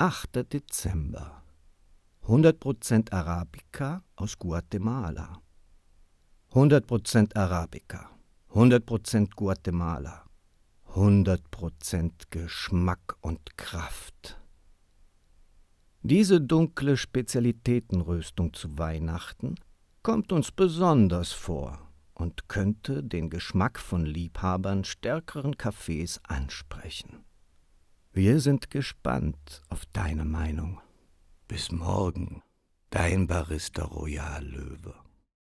8. Dezember. 100% Arabica aus Guatemala. 100% Arabica. 100% Guatemala. 100% Geschmack und Kraft. Diese dunkle Spezialitätenröstung zu Weihnachten kommt uns besonders vor und könnte den Geschmack von Liebhabern stärkeren Kaffees ansprechen. Wir sind gespannt auf deine Meinung. Bis morgen, dein Barista Royal Löwe.